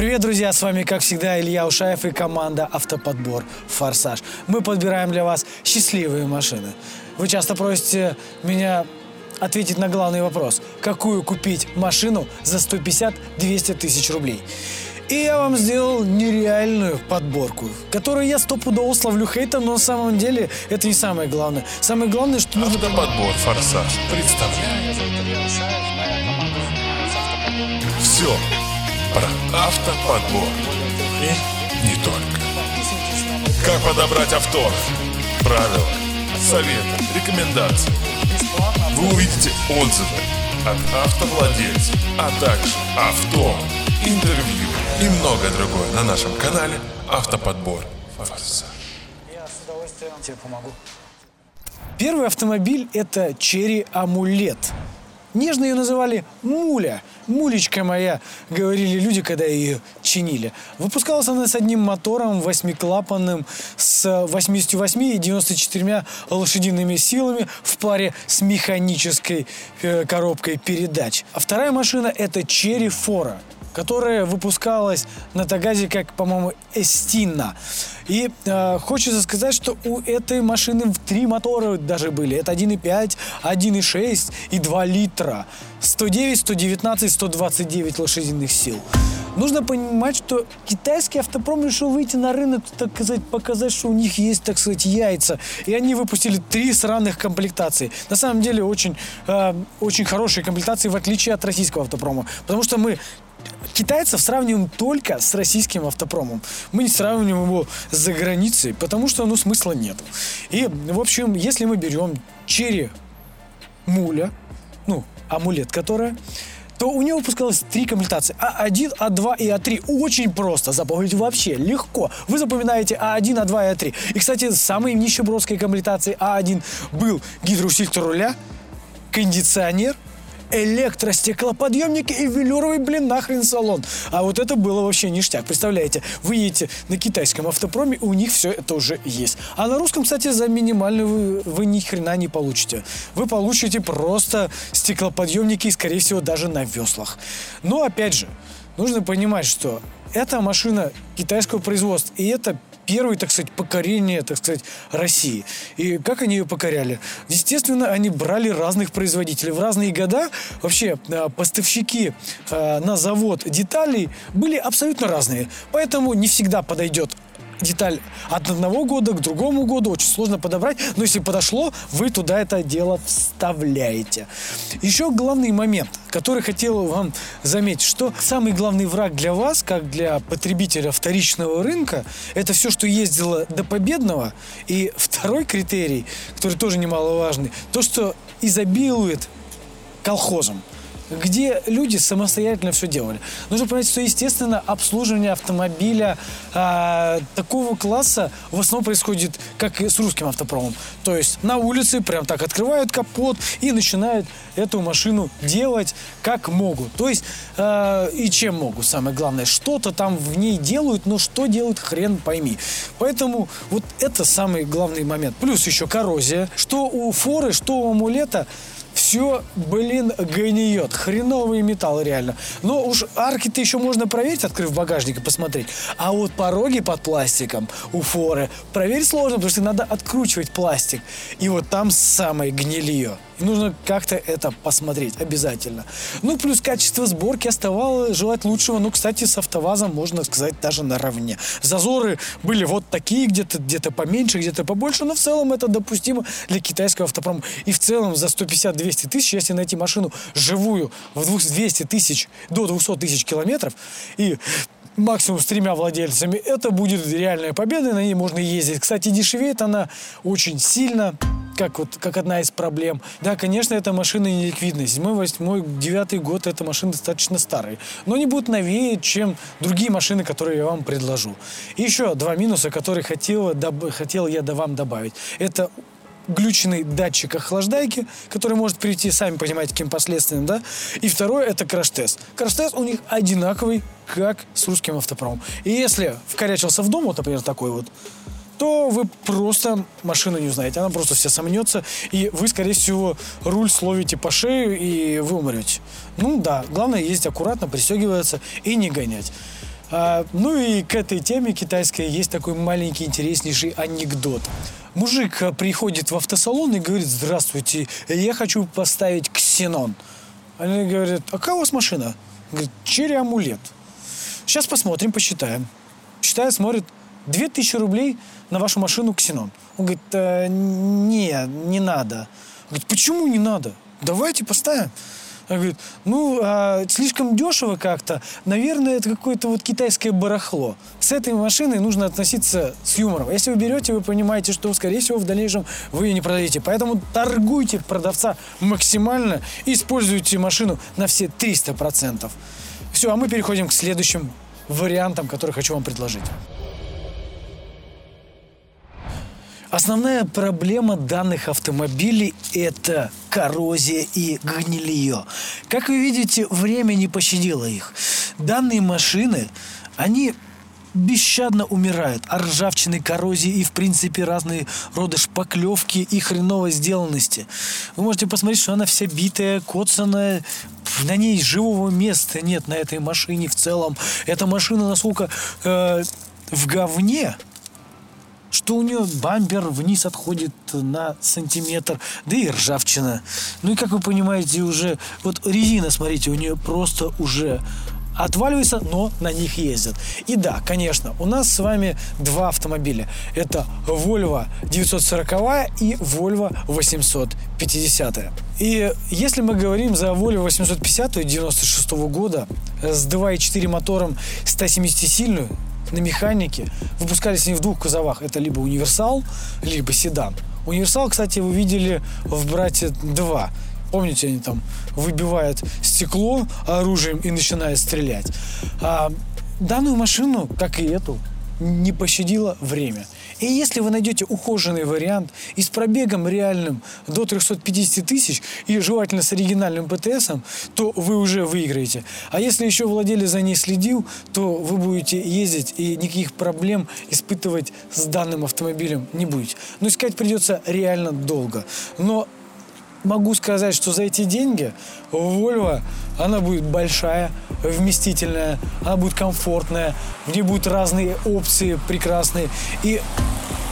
Привет, друзья! С вами, как всегда, Илья Ушаев и команда «Автоподбор Форсаж». Мы подбираем для вас счастливые машины. Вы часто просите меня ответить на главный вопрос. Какую купить машину за 150-200 тысяч рублей? И я вам сделал нереальную подборку, которую я стопудово словлю хейтом, но на самом деле это не самое главное. Самое главное, что нужно... Автоподбор «Форсаж» представляет. Все про автоподбор. И не только. Как подобрать авто? Правила, советы, рекомендации. Вы увидите отзывы от автовладельцев, а также авто, интервью и многое другое на нашем канале Автоподбор «Форсаж». Я с удовольствием тебе помогу. Первый автомобиль – это Черри Амулет. Нежно ее называли Муля. Мулечка моя, говорили люди, когда ее чинили. Выпускалась она с одним мотором, восьмиклапанным, с 88 и 94 лошадиными силами в паре с механической э, коробкой передач. А вторая машина – это Черри Фора которая выпускалась на Тагазе как, по-моему, Эстина. И э, хочется сказать, что у этой машины три мотора даже были. Это 1,5, 1,6 и 2 литра. 109, 119, 129 лошадиных сил. Нужно понимать, что китайский автопром решил выйти на рынок, так сказать, показать, что у них есть, так сказать, яйца. И они выпустили три сраных комплектации. На самом деле очень, э, очень хорошие комплектации, в отличие от российского автопрома. Потому что мы китайцев сравниваем только с российским автопромом. Мы не сравниваем его за границей, потому что, ну, смысла нет. И, в общем, если мы берем черри муля, ну, амулет, которая, то у него выпускалось три комплектации. А1, А2 и А3. Очень просто запомнить вообще, легко. Вы запоминаете А1, А2 и А3. И, кстати, самые нищебродские комплектации А1 был гидроусилитель руля, кондиционер – электростеклоподъемники и велюровый, блин, нахрен салон. А вот это было вообще ништяк. Представляете, вы едете на китайском автопроме, у них все это уже есть. А на русском, кстати, за минимальную вы, вы ни хрена не получите. Вы получите просто стеклоподъемники и, скорее всего, даже на веслах. Но, опять же, нужно понимать, что эта машина китайского производства, и это первое, так сказать, покорение, так сказать, России. И как они ее покоряли? Естественно, они брали разных производителей. В разные года вообще э, поставщики э, на завод деталей были абсолютно разные. Поэтому не всегда подойдет деталь от одного года к другому году очень сложно подобрать, но если подошло, вы туда это дело вставляете. Еще главный момент, который хотел вам заметить, что самый главный враг для вас, как для потребителя вторичного рынка, это все, что ездило до победного. И второй критерий, который тоже немаловажный, то, что изобилует колхозом где люди самостоятельно все делали. Нужно понять, что, естественно, обслуживание автомобиля э, такого класса в основном происходит, как и с русским автопромом. То есть на улице прям так открывают капот и начинают эту машину делать как могут. То есть э, и чем могут, самое главное. Что-то там в ней делают, но что делают, хрен пойми. Поэтому вот это самый главный момент. Плюс еще коррозия. Что у форы, что у амулета – все, блин, гниет. Хреновый металл, реально. Но уж арки-то еще можно проверить, открыв багажник и посмотреть. А вот пороги под пластиком у форы проверить сложно, потому что надо откручивать пластик. И вот там самое гнилье. Нужно как-то это посмотреть обязательно. Ну, плюс качество сборки оставало желать лучшего. Ну, кстати, с автовазом, можно сказать, даже наравне. Зазоры были вот такие, где-то где поменьше, где-то побольше, но в целом это допустимо для китайского автопрома. И в целом за 150-200 тысяч, если найти машину живую в 200 тысяч, до 200 тысяч километров, и максимум с тремя владельцами, это будет реальная победа, на ней можно ездить. Кстати, дешевеет она очень сильно как, вот, как одна из проблем. Да, конечно, эта машина не ликвидная. Седьмой, восьмой, девятый год эта машина достаточно старая. Но они будут новее, чем другие машины, которые я вам предложу. И еще два минуса, которые хотел, доб- хотел я вам добавить. Это глюченный датчик охлаждайки, который может прийти, сами понимаете, каким последствиям, да. И второе – это краш-тест. Краш-тест у них одинаковый, как с русским автопромом. И если вкорячился в дом, вот, например, такой вот, то вы просто машину не узнаете. Она просто вся сомнется, и вы, скорее всего, руль словите по шею, и вы умрете. Ну да, главное ездить аккуратно, пристегиваться и не гонять. А, ну и к этой теме китайской есть такой маленький интереснейший анекдот. Мужик а, приходит в автосалон и говорит, здравствуйте, я хочу поставить ксенон. Они говорят, а какая у вас машина? Говорит, черри амулет. Сейчас посмотрим, посчитаем. Считает, смотрит, 2000 рублей на вашу машину ксенон. Он говорит, э, не, не надо. Он говорит, почему не надо? Давайте поставим. Он говорит, ну, а, слишком дешево как-то. Наверное, это какое-то вот китайское барахло. С этой машиной нужно относиться с юмором. Если вы берете, вы понимаете, что, скорее всего, в дальнейшем вы ее не продадите. Поэтому торгуйте продавца максимально используйте машину на все 300%. Все, а мы переходим к следующим вариантам, которые хочу вам предложить. Основная проблема данных автомобилей – это коррозия и гнилье. Как вы видите, время не пощадило их. Данные машины, они бесщадно умирают от ржавчины, коррозии и, в принципе, разные роды шпаклевки и хреновой сделанности. Вы можете посмотреть, что она вся битая, коцаная, на ней живого места нет на этой машине в целом. Эта машина насколько э, в говне, что у нее бампер вниз отходит на сантиметр, да и ржавчина. Ну и как вы понимаете, уже вот резина, смотрите, у нее просто уже отваливается, но на них ездят. И да, конечно, у нас с вами два автомобиля. Это Volvo 940 и Volvo 850. И если мы говорим за Volvo 850 96 года с 2.4 мотором 170-сильную, на механике. Выпускались они в двух кузовах. Это либо универсал, либо седан. Универсал, кстати, вы видели в «Брате 2». Помните, они там выбивают стекло оружием и начинают стрелять. А данную машину, как и эту, не пощадило время. И если вы найдете ухоженный вариант и с пробегом реальным до 350 тысяч и желательно с оригинальным ПТСом, то вы уже выиграете. А если еще владелец за ней следил, то вы будете ездить и никаких проблем испытывать с данным автомобилем не будете. Но искать придется реально долго. Но могу сказать, что за эти деньги Volvo, она будет большая, вместительная, она будет комфортная, в ней будут разные опции прекрасные. И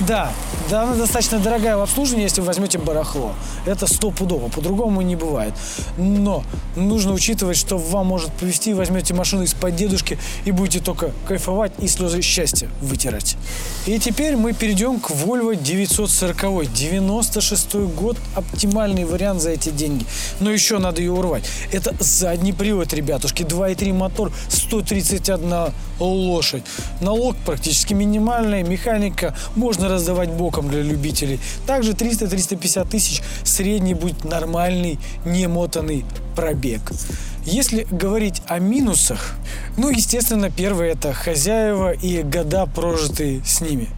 да, да, она достаточно дорогая в обслуживании, если вы возьмете барахло. Это стопудово, по-другому не бывает. Но нужно учитывать, что вам может повезти, возьмете машину из-под дедушки и будете только кайфовать и слезы счастья вытирать. И теперь мы перейдем к Volvo 940. 96 год, оптимальный вариант за эти деньги. Но еще надо ее урвать. Это задний привод, ребятушки, 2.3 мотор, 131 лошадь. Налог практически минимальный, механика можно раздавать боком для любителей. Также 300-350 тысяч средний будет нормальный, немотанный пробег. Если говорить о минусах, ну, естественно, первое это хозяева и года, прожитые с ними.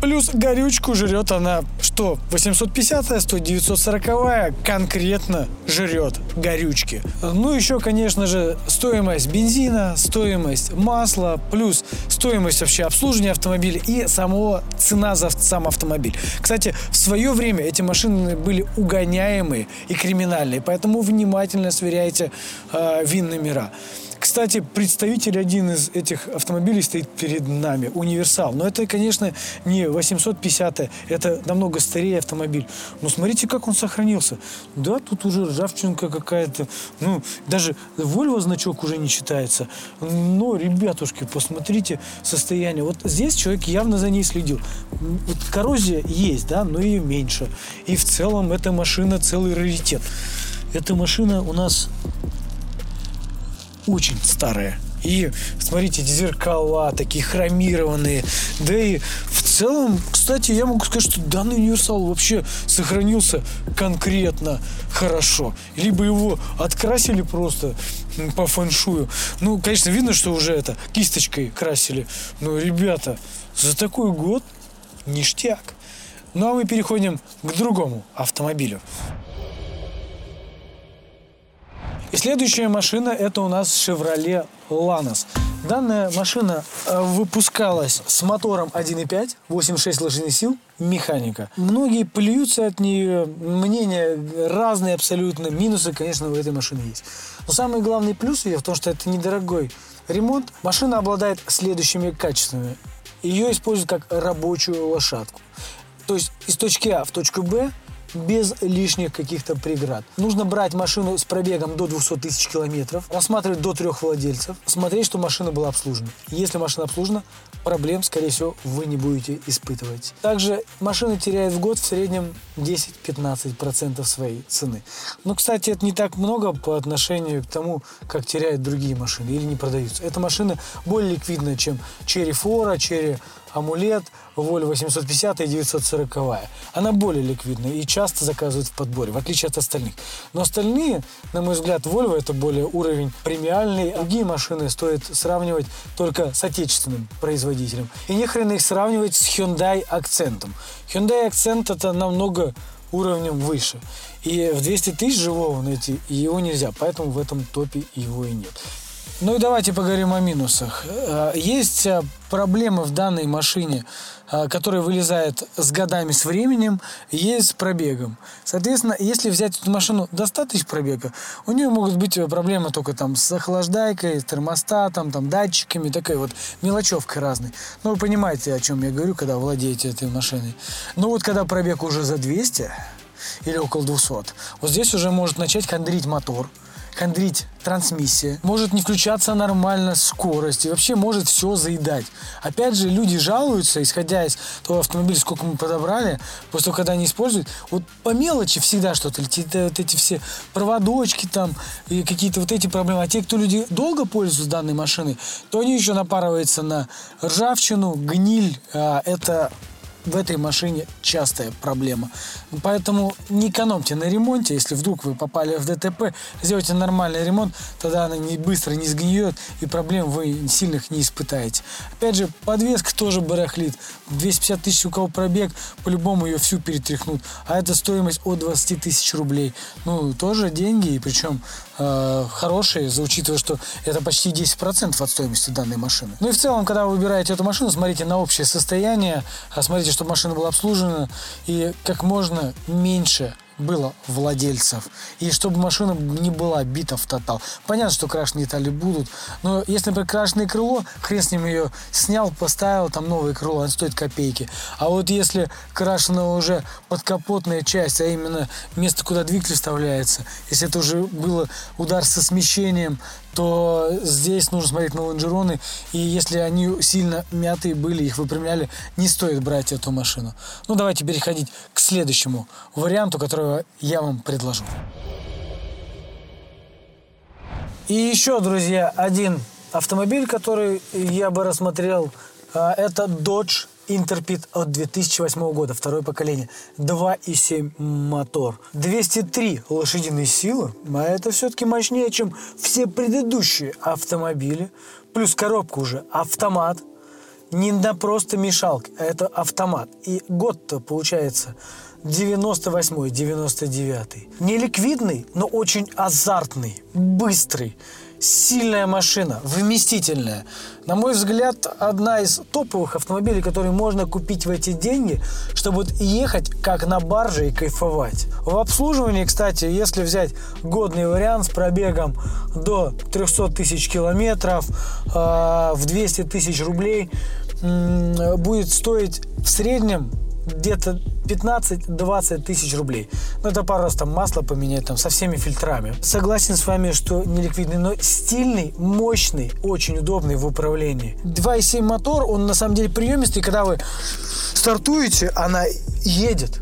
Плюс горючку жрет она что? 850-я, 100 940 конкретно жрет горючки. Ну, еще, конечно же, стоимость бензина, стоимость масла, плюс стоимость вообще обслуживания автомобиля и самого цена за сам автомобиль. Кстати, в свое время эти машины были угоняемые и криминальные, поэтому внимательно сверяйте э, ВИН-номера. Кстати, представитель один из этих автомобилей стоит перед нами, универсал. Но это, конечно, не 850 это намного старее автомобиль. Но смотрите, как он сохранился. Да, тут уже ржавчинка какая-то. Ну, даже Volvo значок уже не читается. Но, ребятушки, посмотрите состояние. Вот здесь человек явно за ней следил. Вот коррозия есть, да, но ее меньше. И в целом эта машина целый раритет. Эта машина у нас очень старые. И смотрите, зеркала такие хромированные. Да и в целом, кстати, я могу сказать, что данный универсал вообще сохранился конкретно хорошо. Либо его открасили просто по фэншую. Ну, конечно, видно, что уже это кисточкой красили. Но, ребята, за такой год ништяк. Ну а мы переходим к другому автомобилю. И следующая машина это у нас Chevrolet Lanos. Данная машина э, выпускалась с мотором 1.5, 86 лошадиных сил, механика. Многие плюются от нее, мнения разные абсолютно. Минусы, конечно, у этой машины есть. Но самый главный плюс ее в том, что это недорогой ремонт, машина обладает следующими качествами. Ее используют как рабочую лошадку. То есть из точки А в точку Б без лишних каких-то преград. Нужно брать машину с пробегом до 200 тысяч километров, рассматривать до трех владельцев, смотреть, что машина была обслужена. Если машина обслужена, проблем, скорее всего, вы не будете испытывать. Также машина теряет в год в среднем 10-15% своей цены. Но, кстати, это не так много по отношению к тому, как теряют другие машины или не продаются. Эта машина более ликвидная, чем Cherry Flora, Cherry Амулет, Volvo 850 и 940. Она более ликвидная и часто заказывают в подборе, в отличие от остальных. Но остальные, на мой взгляд, Volvo это более уровень премиальный. Другие машины стоит сравнивать только с отечественным производителем. И не хрена их сравнивать с Hyundai Accent. Hyundai Accent это намного уровнем выше. И в 200 тысяч живого найти его нельзя, поэтому в этом топе его и нет. Ну и давайте поговорим о минусах. Э, есть э, проблемы в данной машине, э, которая вылезает с годами, с временем, есть с пробегом. Соответственно, если взять эту машину до 100 тысяч пробега, у нее могут быть проблемы только там с охлаждайкой, с термостатом, там, датчиками, такой вот мелочевкой разной. Ну, вы понимаете, о чем я говорю, когда владеете этой машиной. Но вот когда пробег уже за 200 или около 200, вот здесь уже может начать хандрить мотор – хандрить трансмиссия, может не включаться нормально скорость и вообще может все заедать. Опять же, люди жалуются, исходя из того автомобиля, сколько мы подобрали, после того, когда они используют, вот по мелочи всегда что-то летит, вот эти все проводочки там и какие-то вот эти проблемы. А те, кто люди долго пользуются данной машиной, то они еще напарываются на ржавчину, гниль. А, это в этой машине частая проблема. Поэтому не экономьте на ремонте. Если вдруг вы попали в ДТП, сделайте нормальный ремонт, тогда она не быстро не сгниет, и проблем вы сильных не испытаете. Опять же, подвеска тоже барахлит. 250 тысяч у кого пробег, по-любому ее всю перетряхнут. А это стоимость от 20 тысяч рублей. Ну, тоже деньги, и причем э, хорошие, учитывая, что это почти 10% от стоимости данной машины. Ну и в целом, когда вы выбираете эту машину, смотрите на общее состояние, а смотрите, чтобы машина была обслужена, и как можно меньше было владельцев. И чтобы машина не была бита в тотал. Понятно, что крашеные детали будут, но если, например, крашеное крыло, хрен с ним ее снял, поставил, там новое крыло, оно стоит копейки. А вот если крашеная уже подкапотная часть, а именно место, куда двигатель вставляется, если это уже было удар со смещением, то здесь нужно смотреть на лонжероны, и если они сильно мятые были, их выпрямляли, не стоит брать эту машину. Ну, давайте переходить к следующему варианту, которого я вам предложу. И еще, друзья, один автомобиль, который я бы рассмотрел, это Dodge Интерпит от 2008 года, второе поколение. 2,7 мотор. 203 лошадиные силы. А это все-таки мощнее, чем все предыдущие автомобили. Плюс коробка уже автомат. Не на просто мешалки, а это автомат. И год-то получается 98-й, 99-й. Не ликвидный, но очень азартный, быстрый сильная машина, вместительная. На мой взгляд, одна из топовых автомобилей, которые можно купить в эти деньги, чтобы ехать как на барже и кайфовать. В обслуживании, кстати, если взять годный вариант с пробегом до 300 тысяч километров, э, в 200 тысяч рублей, э, будет стоить в среднем где-то 15-20 тысяч рублей. Ну, это пару раз там масло поменять, там, со всеми фильтрами. Согласен с вами, что не ликвидный, но стильный, мощный, очень удобный в управлении. 2.7 мотор, он на самом деле приемистый, когда вы стартуете, она едет.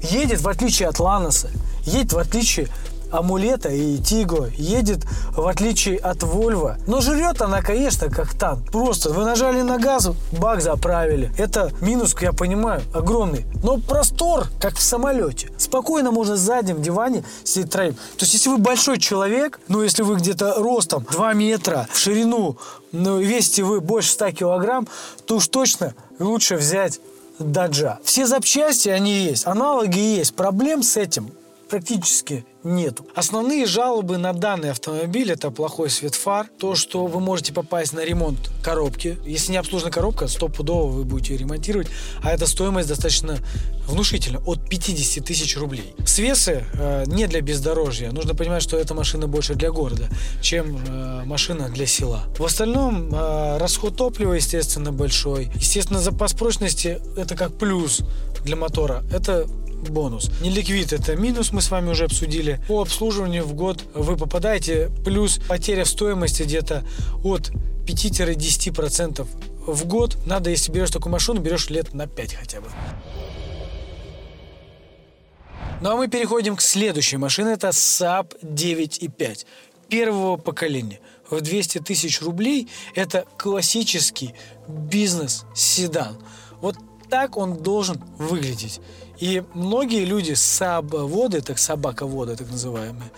Едет в отличие от Ланоса, едет в отличие Амулета и Тиго едет в отличие от Вольво. Но жрет она, конечно, как танк. Просто вы нажали на газ, бак заправили. Это минус, я понимаю, огромный. Но простор, как в самолете. Спокойно можно в заднем диване сидеть троим. То есть, если вы большой человек, ну, если вы где-то ростом 2 метра, в ширину, ну, весите вы больше 100 килограмм, то уж точно лучше взять Даджа. Все запчасти, они есть, аналоги есть. Проблем с этим практически нету. Основные жалобы на данный автомобиль это плохой свет фар, то, что вы можете попасть на ремонт коробки. Если не обслужена коробка, стопудово вы будете ее ремонтировать, а эта стоимость достаточно внушительна, от 50 тысяч рублей. Свесы э, не для бездорожья. Нужно понимать, что эта машина больше для города, чем э, машина для села. В остальном э, расход топлива, естественно, большой. Естественно, запас прочности это как плюс для мотора. Это бонус. Неликвид это минус, мы с вами уже обсудили. По обслуживанию в год вы попадаете, плюс потеря в стоимости где-то от 5-10% в год. Надо, если берешь такую машину, берешь лет на 5 хотя бы. Ну а мы переходим к следующей машине. Это Saab 9.5 первого поколения. В 200 тысяч рублей это классический бизнес-седан. Вот так он должен выглядеть. И многие люди, сабоводы, так собаководы так называемые,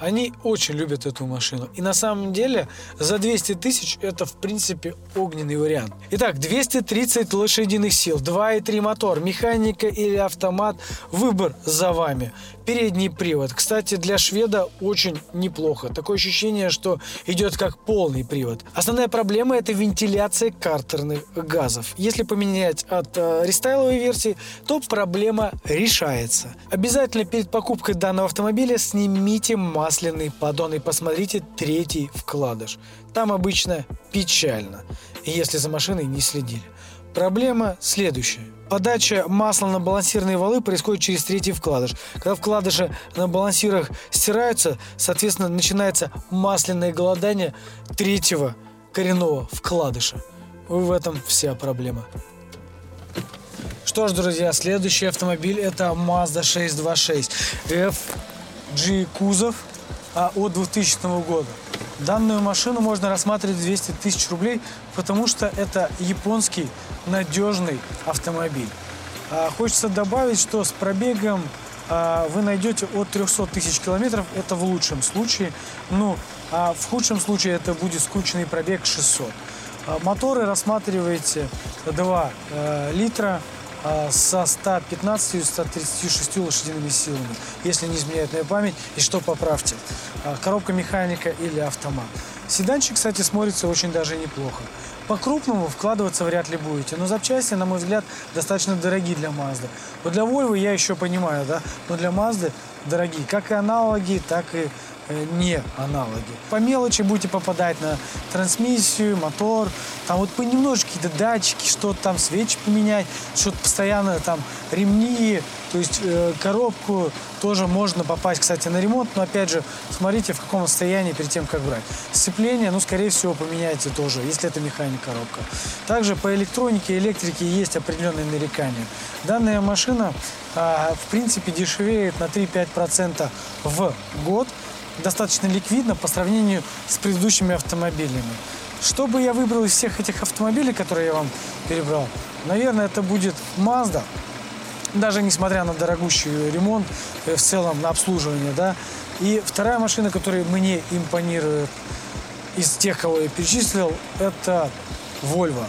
они очень любят эту машину. И на самом деле за 200 тысяч это в принципе огненный вариант. Итак, 230 лошадиных сил, 2.3 мотор, механика или автомат, выбор за вами. Передний привод. Кстати, для шведа очень неплохо. Такое ощущение, что идет как полный привод. Основная проблема это вентиляция картерных газов. Если поменять от э, рестайловой версии, то проблема решается. Обязательно перед покупкой данного автомобиля снимите масляный поддон и посмотрите третий вкладыш. Там обычно печально, если за машиной не следили. Проблема следующая. Подача масла на балансирные валы происходит через третий вкладыш. Когда вкладыши на балансирах стираются, соответственно, начинается масляное голодание третьего коренного вкладыша. В этом вся проблема. Что ж, друзья, следующий автомобиль это Mazda 626 FG кузов а, от 2000 года. Данную машину можно рассматривать 200 тысяч рублей, потому что это японский надежный автомобиль. А, хочется добавить, что с пробегом а, вы найдете от 300 тысяч километров, это в лучшем случае. Ну, а в худшем случае это будет скучный пробег 600. А, моторы рассматриваете 2 э, литра, а, со 115-136 лошадиными силами, если не изменяет моя память, и что поправьте, а, коробка механика или автомат. Седанчик, кстати, смотрится очень даже неплохо. По-крупному вкладываться вряд ли будете, но запчасти, на мой взгляд, достаточно дорогие для Mazda. Вот для Volvo я еще понимаю, да, но для Mazda дорогие, как и аналоги, так и не аналоги. По мелочи будете попадать на трансмиссию, мотор, там вот понемножку какие-то датчики, что-то там свечи поменять, что-то постоянно там ремни, то есть э, коробку тоже можно попасть, кстати, на ремонт, но опять же, смотрите, в каком состоянии перед тем, как брать. Сцепление, ну, скорее всего, поменяйте тоже, если это механик коробка. Также по электронике и электрике есть определенные нарекания. Данная машина, э, в принципе, дешевеет на 3-5% в год, достаточно ликвидно по сравнению с предыдущими автомобилями. Что бы я выбрал из всех этих автомобилей, которые я вам перебрал? Наверное, это будет Mazda. Даже несмотря на дорогущий ремонт, э, в целом на обслуживание, да. И вторая машина, которая мне импонирует из тех, кого я перечислил, это Volvo.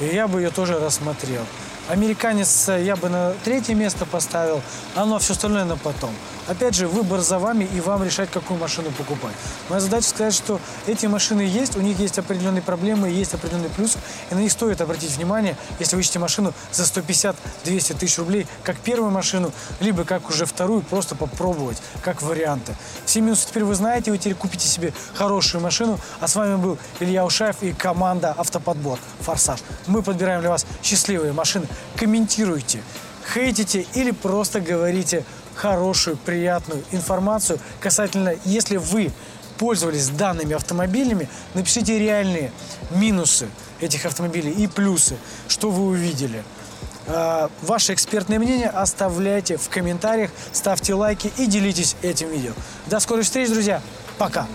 И я бы ее тоже рассмотрел. Американец я бы на третье место поставил, а а все остальное на потом. Опять же, выбор за вами и вам решать, какую машину покупать. Моя задача сказать, что эти машины есть, у них есть определенные проблемы, есть определенный плюс, и на них стоит обратить внимание, если вы ищете машину за 150-200 тысяч рублей, как первую машину, либо как уже вторую, просто попробовать, как варианты. Все минусы теперь вы знаете, вы теперь купите себе хорошую машину. А с вами был Илья Ушаев и команда «Автоподбор» «Форсаж». Мы подбираем для вас счастливые машины. Комментируйте, хейтите или просто говорите хорошую, приятную информацию касательно, если вы пользовались данными автомобилями, напишите реальные минусы этих автомобилей и плюсы, что вы увидели. А, ваше экспертное мнение оставляйте в комментариях, ставьте лайки и делитесь этим видео. До скорой встречи, друзья. Пока.